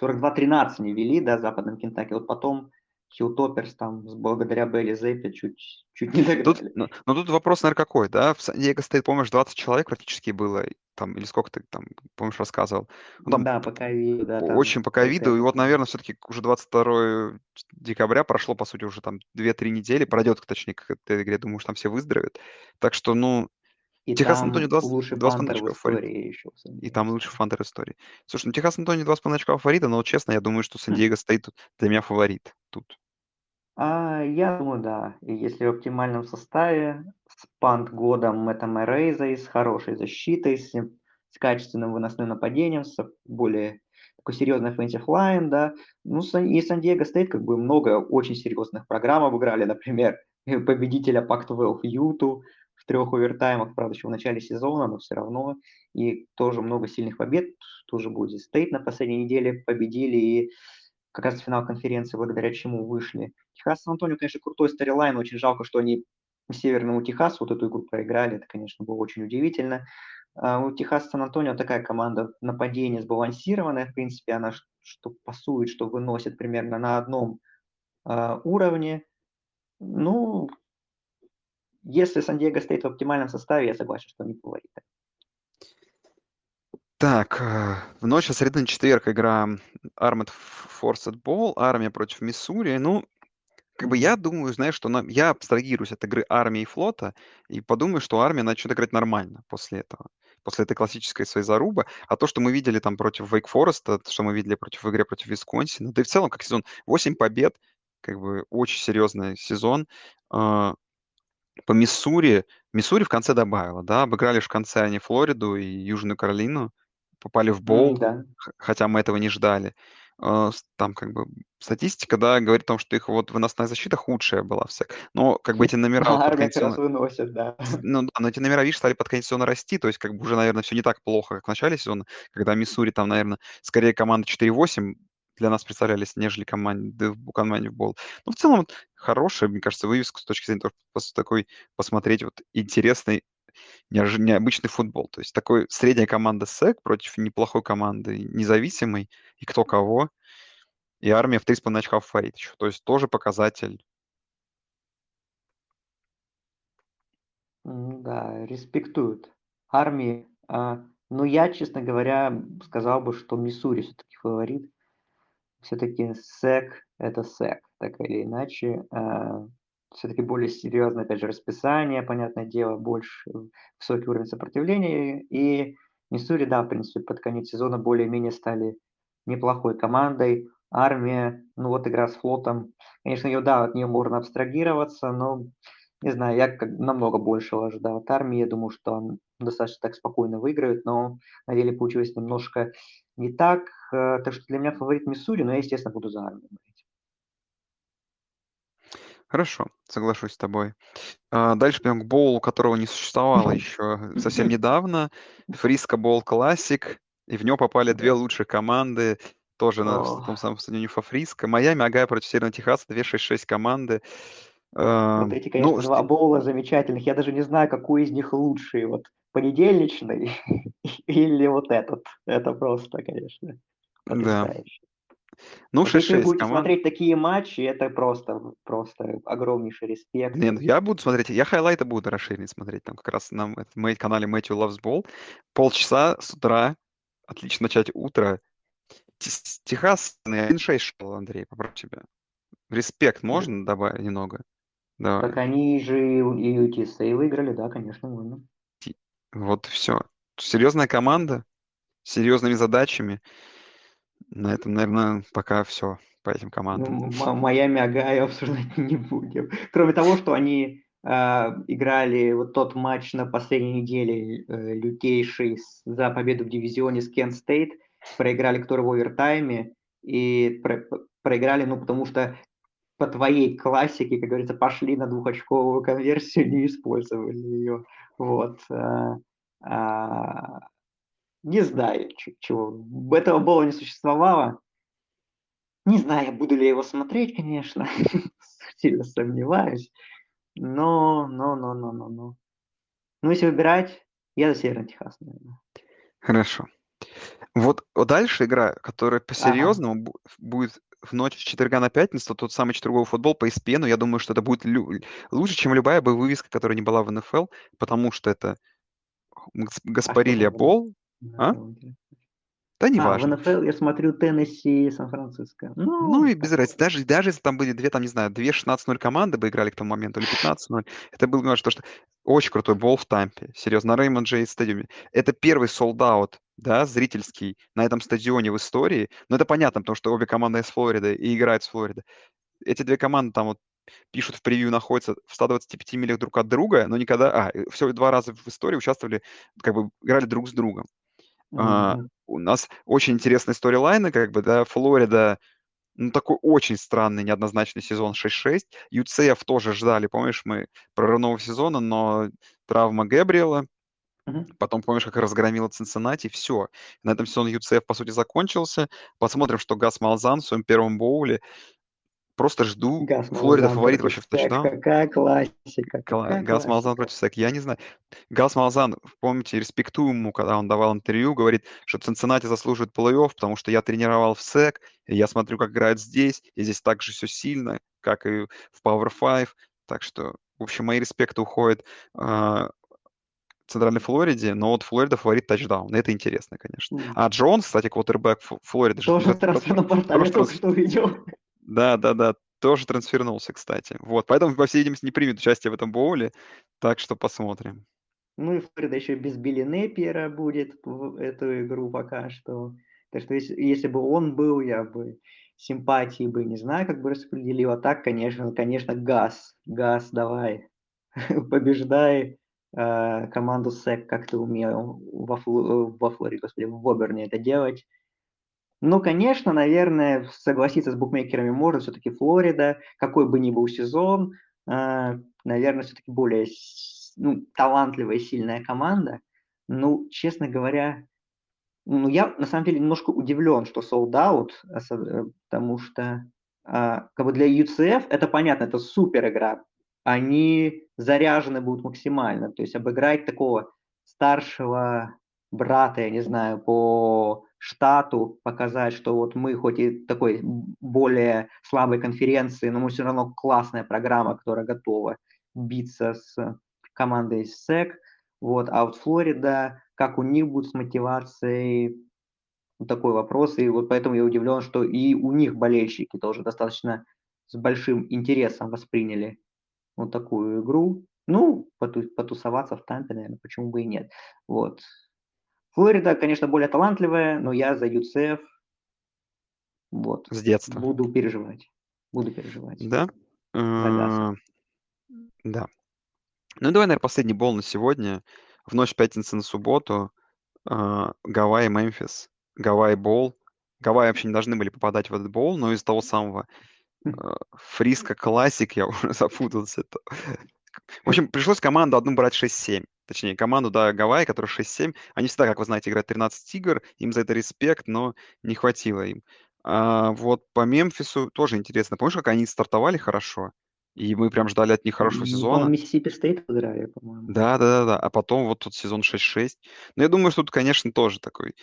42-13 они вели, да, Западным Кентаки, вот потом Хиллтопперс там благодаря Бейли Заппе чуть, чуть не тут, догнали. но, но тут вопрос, наверное, какой, да? В Сан-Диего Стейт, помнишь, 20 человек практически было, там, или сколько ты там, помнишь, рассказывал? Ну, там Да, пока ви, да, там Очень по ковиду. И вот, наверное, все-таки уже 22 декабря прошло, по сути, уже там 2-3 недели. Пройдет, точнее, к этой игре. Думаю, что там все выздоровеют. Так что, ну, И Техас Антонио там 2, лучший 2,5 пантер в очка фаворит. истории еще И там Стейт. фантер истории. Слушай, ну Техас Антонио 2,5 очка фаворита, но, честно, я думаю, что Хм. Сан-Диего стоит тут для меня фаворит тут. А, я думаю, да. И если в оптимальном составе, с пант-годом это Мэрейза, с хорошей защитой, с, с качественным выносным нападением, с более такой серьезный offensive line, да. Ну, и Сан-Диего Стейт как бы много очень серьезных программ обыграли, например, победителя Пак-12 Юту трех овертаймах, правда, еще в начале сезона, но все равно. И тоже много сильных побед, тоже Бойсе Стейт на последней неделе победили, и как раз финал конференции, благодаря чему вышли. Техас Сан-Антонио, конечно, крутой storyline. Очень жалко, что они Северному Техасу вот эту игру проиграли. Это, конечно, было очень удивительно. А у Техаса Сан-Антонио такая команда нападения сбалансированная. В принципе, она что пасует, что выносит примерно на одном а, уровне. Ну, если Сан-Диего стоит в оптимальном составе, я согласен, что они фавориты. Так, э, в ночь со среды на четверг игра Armored Forces Ball, армия против Миссури. Ну, Как бы я думаю, знаешь, что нам я абстрагируюсь от игры армии и флота и подумаю, что армия начнет играть нормально после этого, после этой классической своей зарубы. А то, что мы видели там против Вейк Фореста, то, что мы видели против в игре против Висконсина, да и в целом как сезон, 8 побед, как бы очень серьезный сезон. По Миссури, Миссури в конце добавила, да, обыграли в конце они Флориду и Южную Каролину, попали в боул, да. х- хотя мы этого не ждали. А, Там как бы статистика, да, говорит о том, что их вот выносная защита худшая была вся. Но как бы эти номера А армия как раз выносит, да. ну да, но эти номера, видишь, стали под конец сезона расти, то есть как бы уже, наверное, все не так плохо, как в начале сезона, когда Миссури там, наверное, скорее команда 4-8 для нас представлялись, нежели команды команде в бол. Ну, в целом, вот хорошая, мне кажется, вывеска с точки зрения того, просто такой посмотреть вот интересный необычный футбол. То есть такой средняя команда СЭК против неплохой команды независимой, и кто кого. И армия в 3,5 очка фаворит еще. То есть тоже показатель. Да, респектуют армии. А, Ну, я, честно говоря, сказал бы, что Миссури все-таки фаворит. Все-таки СЭК – это СЭК, так или иначе. А, все-таки более серьезное, опять же, расписание, понятное дело, больше высокий уровень сопротивления. И Миссури, да, в принципе, под конец сезона более-менее стали неплохой командой. Армия, ну вот игра с флотом, конечно, ее, да, от нее можно абстрагироваться, но, не знаю, я как намного большего ожидал от армии. Я думаю, что он достаточно так спокойно выиграют, но на деле получилось немножко не так. Э, так что для меня фаворит Миссури, но я, естественно, буду за армию Хорошо, соглашусь с тобой. А, дальше пойдем к боулу, которого не существовало еще совсем недавно. Фриско Боул Классик. И в него попали две лучшие команды. Тоже на том самом стадионе Фриско. Майами, Агая против Северного Техаса. 2-6-6 команды. Вот эти, конечно, ну, два боула замечательных. Я даже не знаю, какой из них лучший. Вот понедельничный или вот этот. Это просто, конечно, потрясающе. Да. Ну, вот 6-6 если вы будете команд... смотреть такие матчи, это просто, просто огромнейший респект. Не, ну я буду смотреть, я хайлайты буду расширенные смотреть, там как раз на моем канале Мэтью Loves Ball. Полчаса с утра, отлично начать утро. Техас 1-6 шел, Андрей, попрошу тебя. Респект можно добавить немного? Давай. Так они же и UTSA выиграли, да, конечно, можно. Вот все. Серьезная команда, с серьезными задачами. На этом, наверное, пока все по этим командам. Ну, Майами Огайо обсуждать не будем. Кроме того, что они э, играли вот тот матч на последней неделе, э, лютейший за победу в дивизионе с Кент Стейт, проиграли который в овертайме, и про проиграли, ну, потому что по твоей классике, как говорится, пошли на двухочковую конверсию, не использовали ее. Вот. А, а, не знаю, чего. Этого было не существовало. Не знаю, буду ли я его смотреть, конечно. Сильно сомневаюсь. Но, но, но, но, но, но. Ну, если выбирать, я за Северный Техас, наверное. Хорошо. Вот, вот дальше игра, которая по-серьезному ага. будет в ночь с четверга на пятницу, тот самый четверговый футбол по ESPN, я думаю, что это будет лю- лучше, чем любая бы вывеска, которая не была в НФЛ, потому что это Гаспарилья а Бол, а? Да не А, в НФЛ я смотрю Теннесси, Сан-Франциско. Ну, Ну и без разницы. Даже, даже если там были две, там, не знаю, две 16-0 команды бы играли к тому моменту, или 15-0, это было, понимаешь, то, что очень крутой бол в Тампе. Серьезно, на Реймонд Джей стадиуме. Это первый солдат, да, зрительский на этом стадионе в истории. Но это понятно, потому что обе команды из Флориды и играют с Флориды. Эти две команды там вот пишут в превью, находятся в 125 милях друг от друга, но никогда... А, все два раза в истории участвовали, как бы играли друг с другом. А, у нас очень интересные сторилайны, как бы, да, Флорида, ну, такой очень странный, неоднозначный сезон 6-6. UCF тоже ждали, помнишь, мы прорывного сезона, но травма Гэбриэла, Потом, помнишь, как разгромила Цинциннати, все. На этом сезон UCF, по сути, закончился. Посмотрим, что Гас Малзан в своем первом боуле Просто жду. Газ Флорида фаворит вообще в тачдаун. Какая классика. Какая Газ классика. Малзан против Сек. Я не знаю. Газ Малзан, помните, респектую ему, когда он давал интервью, говорит, что Цинциннати заслуживает плей-офф, потому что я тренировал в Сек, я смотрю, как играют здесь, и здесь так же все сильно, как и в Power 5. Так что, в общем, мои респекты уходят э, Центральной Флориде, но вот Флорида фаворит тачдаун. Это интересно, конечно. Mm. А Джонс, кстати, квотербек Флориды... Тоже трансфер на портале, только что увидел. Да, да, да, тоже трансфернулся, кстати. Вот, поэтому, по всей видимости, не примет участие в этом боуле, так что посмотрим. Ну и Флорида еще без Билли Непьера будет в эту игру пока что. Так что если, если бы он был, я бы симпатии бы не знаю, как бы распределил. А так, конечно, конечно, газ. Газ, давай. Побеждай э, команду СЭК, как ты умел во, Фло, во Флориде, господи, в Оберне это делать. Ну, конечно, наверное, согласиться с букмекерами можно, все-таки Флорида, какой бы ни был сезон, э, наверное, все-таки более ну, талантливая и сильная команда. Ну, честно говоря, ну, я на самом деле немножко удивлен, что sold out, э, потому что а, как бы для UCF это понятно, это супер игра. Они заряжены будут максимально. То есть обыграть такого старшего брата, я не знаю, по штату показать, что вот мы хоть и такой более слабой конференции, но мы все равно классная программа, которая готова биться с командой SEC. Вот, а вот Флорида, как у них будет с мотивацией, такой вопрос, и вот поэтому я удивлен, что и у них болельщики тоже достаточно с большим интересом восприняли вот такую игру. Ну, потусоваться в Тампе, наверное, почему бы и нет. Вот. Флорида, конечно, более талантливая, но я за ЮЦФ вот. С детства. Буду переживать. Буду переживать. Да? Э, да. Ну, давай, наверное, последний бол на сегодня. В ночь пятницы на субботу э, Гавайи, Мемфис. Гавайи бол. Гавайи вообще не должны были попадать в этот бол, но из-за того самого э, Frisco Classic, я уже запутался. В общем, пришлось команду одну брать 6-7. Точнее, команду, да, Гавайи, которая 6-7. Они всегда, как вы знаете, играют 13 игр. Им за это респект, но не хватило им. А вот по Мемфису тоже интересно. Помнишь, как они стартовали хорошо? И мы прям ждали от них хорошего Ну, сезона. Mississippi State играли, по-моему. Да, да, да, да. А потом вот тут сезон 6-6. Но я думаю, что тут, конечно, тоже такой.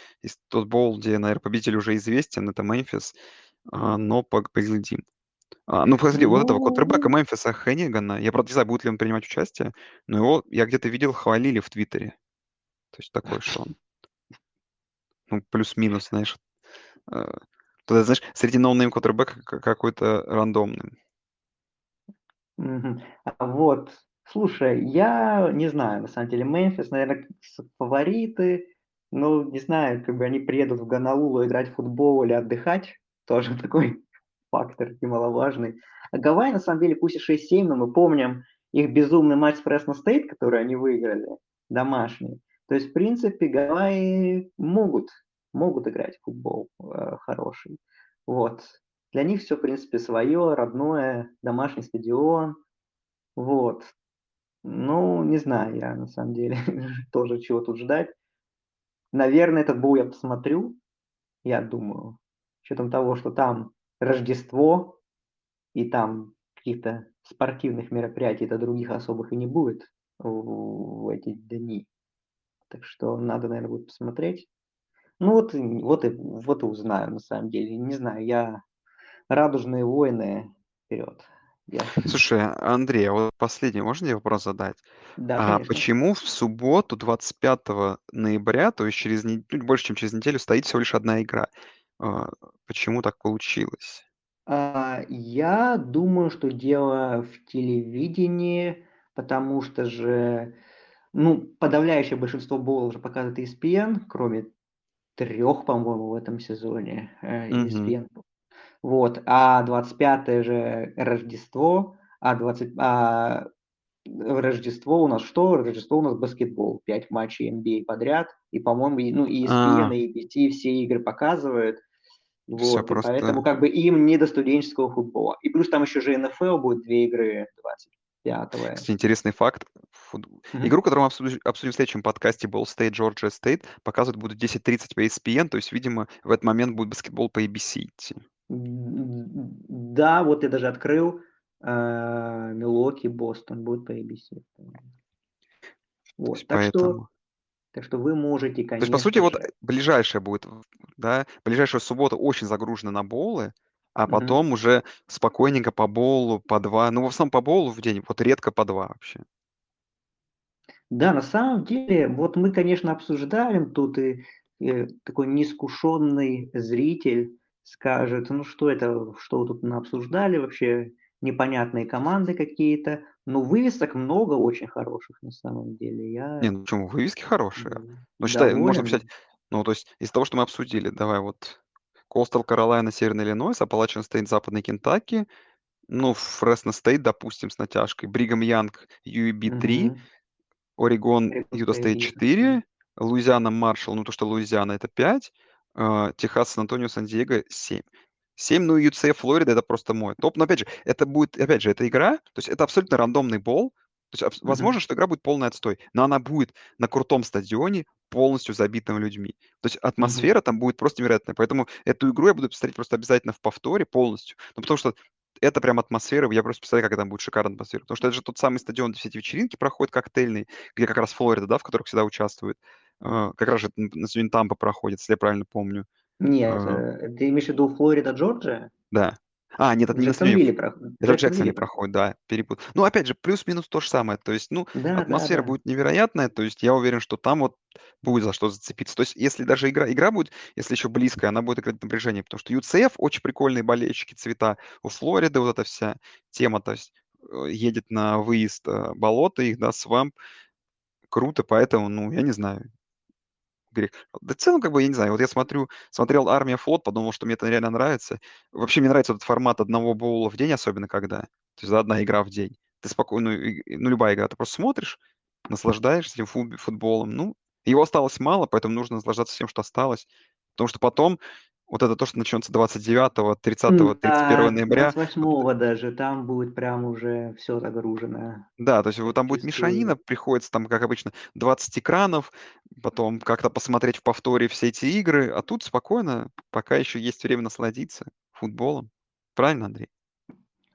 Тот bowl, где, наверное, победитель уже известен, это Мемфис. А, но поглядим. А, ну, посмотри, вот этого квотербека Ну, Мемфиса Хеннигана, я, правда, не знаю, будет ли он принимать участие, но его я где-то видел, хвалили в Твиттере. То есть такой, что он, ну, плюс-минус, знаешь, э, тогда, знаешь, среди no-name квотербека какой-то рандомный. мгм. А Вот, слушай, я не знаю, на самом деле, Мемфис, наверное, фавориты, но не знаю, как бы они приедут в Гонолулу играть в футбол или отдыхать, тоже такой фактор немаловажный. А Гавайи, на самом деле, пусть и 6-7, но мы помним их безумный матч с Фресно Стейт, который они выиграли, домашний. То есть, в принципе, Гавайи могут, могут играть в футбол э, хороший. Вот. Для них все, в принципе, свое, родное, домашний стадион. Вот. Ну, не знаю я, на самом деле, тоже чего тут ждать. Наверное, этот бой я посмотрю, я думаю, с учетом того, что там Рождество, и там каких-то спортивных мероприятий, это других особых и не будет в, в эти дни. Так что надо, наверное, будет посмотреть. Ну вот, вот, и, вот и узнаю, на самом деле. Не знаю, я радужные войны вперед. Я... Слушай, Андрей, а вот последний, можно тебе вопрос задать? Да, а почему в субботу, 25 ноября, то есть через не... чуть больше, чем через неделю, стоит всего лишь одна игра? А, почему так получилось? А, я думаю, что дело в телевидении, потому что же, ну, подавляющее большинство болов уже показывает ESPN, кроме трех, по-моему, в этом сезоне э, Мгм. ESPN. Вот, а 25 же Рождество, а 20, а Рождество у нас что? Рождество у нас баскетбол. Пять матчей NBA подряд. И, по-моему, ну, и ESPN, А, и ABC все игры показывают. Вот, просто... поэтому как бы им не до студенческого футбола. И плюс там еще же НФЛ будет две игры 25-го. Кстати, интересный факт. Фут- Мгм. Игру, которую мы обсудим, обсудим в следующем подкасте, Ball State, Georgia State, показывать будут 10.30 по ESPN, то есть, видимо, в этот момент будет баскетбол по ABC идти. Да, вот я даже открыл э, Милоки, Бостон будет по ABC. Вот, так что, поэтому... так что вы можете, То есть, по сути, конечно вот же. ближайшая будет, да, ближайшая суббота очень загружена на боулы, а потом уже спокойненько по боулу, по два, ну, в основном по боулу в день, вот редко по два вообще. Да, на самом деле, вот мы, конечно, обсуждаем тут, и э, такой неискушенный зритель скажет, ну что это, что вы тут обсуждали вообще, непонятные команды какие-то. Но вывесок много очень хороших на самом деле. Я Не, ну почему, вывески хорошие. Ну, считай, можно писать, ну, то есть, из того, что мы обсудили, давай вот Coastal Carolina, Северный Иллинойс, Appalachian State, Западный Кентаки, ну, Фресно Стейт, допустим, с натяжкой, Бригам Янг, UEB 3, Мгм. Орегон, Utah State, State Utah 4, Луизиана Маршалл, ну то, что Луизиана это 5, э, Техас, Сан-Антонио, Сан-Диего 7. 7, ну и UCF, Флорида это просто мой топ. Но опять же, это будет, опять же, это игра, то есть это абсолютно рандомный bowl. То есть возможно, что игра будет полный отстой, но она будет на крутом стадионе, полностью забитым людьми. То есть атмосфера там будет просто невероятная. Поэтому эту игру я буду посмотреть просто обязательно в повторе полностью. Ну, потому что это прям атмосфера, я просто представляю, как там будет шикарная атмосфера. Потому что это же тот самый стадион, где все эти вечеринки проходят коктейльные, где как раз Флорида, да, в которых всегда участвует. Э, Как раз же на стадионе Тампа проходит, если я правильно помню. Нет, Э, э, ты имеешь в виду Флорида, Джорджия? Да. А, нет, это не. Джексонвилле проходит. Это в Джексонвилле проходит. да, перепут Ну, опять же, плюс-минус то же самое. То есть, ну, Да, да, атмосфера да. будет невероятная, то есть я уверен, что там вот будет за что зацепиться. То есть если даже игра игра будет, если еще близкая, она будет играть напряжение, потому что UCF очень прикольные болельщики, цвета. У Флориды вот эта вся тема, то есть, э, едет на выезд, э, болото их, да, Свамп. Круто, поэтому, ну, я не знаю. Грех. Да в целом, как бы, я не знаю, вот я смотрю, смотрел "Армия", "Флот", подумал, что мне это реально нравится. Вообще мне нравится этот формат одного боула в день, особенно когда, то есть одна игра в день. Ты спокойно, и ну, любая игра, ты просто смотришь, наслаждаешься этим фут футболом. Ну, его осталось мало, поэтому нужно наслаждаться всем, что осталось. Потому что потом вот это то, что начнется 29, 30, 31 Да, ноября, двадцать вот восьмого даже, там будет прям уже все загружено Да, то есть там будет мешанина, вчистую. приходится там, как обычно, 20 экранов, потом как-то посмотреть в повторе все эти игры, а тут спокойно, пока еще есть время насладиться футболом. Правильно, Андрей?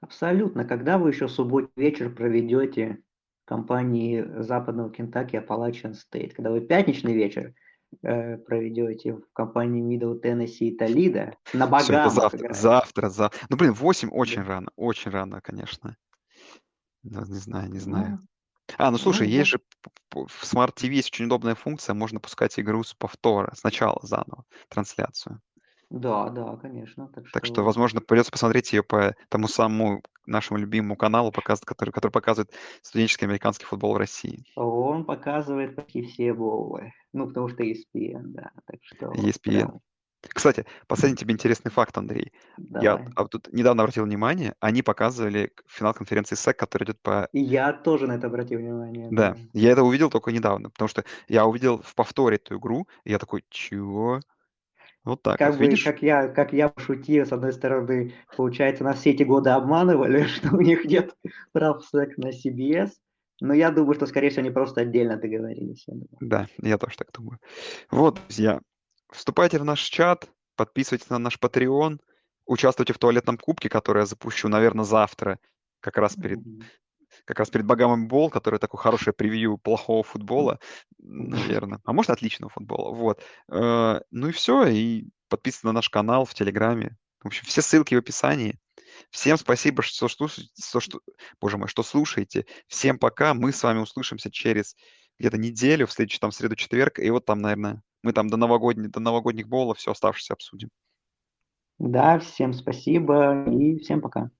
Абсолютно. Когда вы еще субботний вечер проведете в компании западного Кентаки Appalachian State? Когда вы пятничный вечер э, проведете в компании Middle Tennessee и Толидо на Багамах завтра, завтра, за Ну, блин, 8 очень Да. рано, очень рано, конечно. Да, не знаю, не знаю. Ну, А, ну слушай, ну есть вот. же в Smart TV есть очень удобная функция, можно пускать игру с повтора, сначала заново, трансляцию. Да, да, конечно. Так Так что, что возможно, придется посмотреть ее по тому самому нашему любимому каналу, который который показывает студенческий американский футбол в России. он показывает почти все боулы. Ну, потому что ESPN, да. Так что ESPN. прям Кстати, последний тебе интересный факт, Андрей. Я давай. а вот тут недавно обратил внимание, они показывали финал конференции SEC, который идет по И я тоже на это обратил внимание, Да, да. я это увидел только недавно, потому что я увидел в повторе эту игру, и я такой: "Чего?" Вот так Как вот, бы, видишь? как я как я пошутил, с одной стороны, получается, нас все эти годы обманывали, что у них нет прав SEC на CBS, но я думаю, что, скорее всего, они просто отдельно договорились, я. Да, я тоже так думаю. Вот, друзья, вступайте в наш чат, подписывайтесь на наш Patreon, участвуйте в туалетном кубке, который я запущу, наверно, завтра, как раз перед Мгм. Как раз перед Багамом Bowl, который такое хорошее превью плохого футбола, наверно, а может, отличного футбола. Вот. Э, ну и всё, и подписывайтесь на наш канал в Телеграме. В общем, все ссылки в описании. Всем спасибо, что слушаете, что что боже мой, что слушаете. Всем пока. Мы с вами услышимся через где-то неделю, в следующую там среду, четверг, и вот там, наверно, мы там до новогодних до новогодних боулов всё оставшееся обсудим. Да, всем спасибо и всем пока.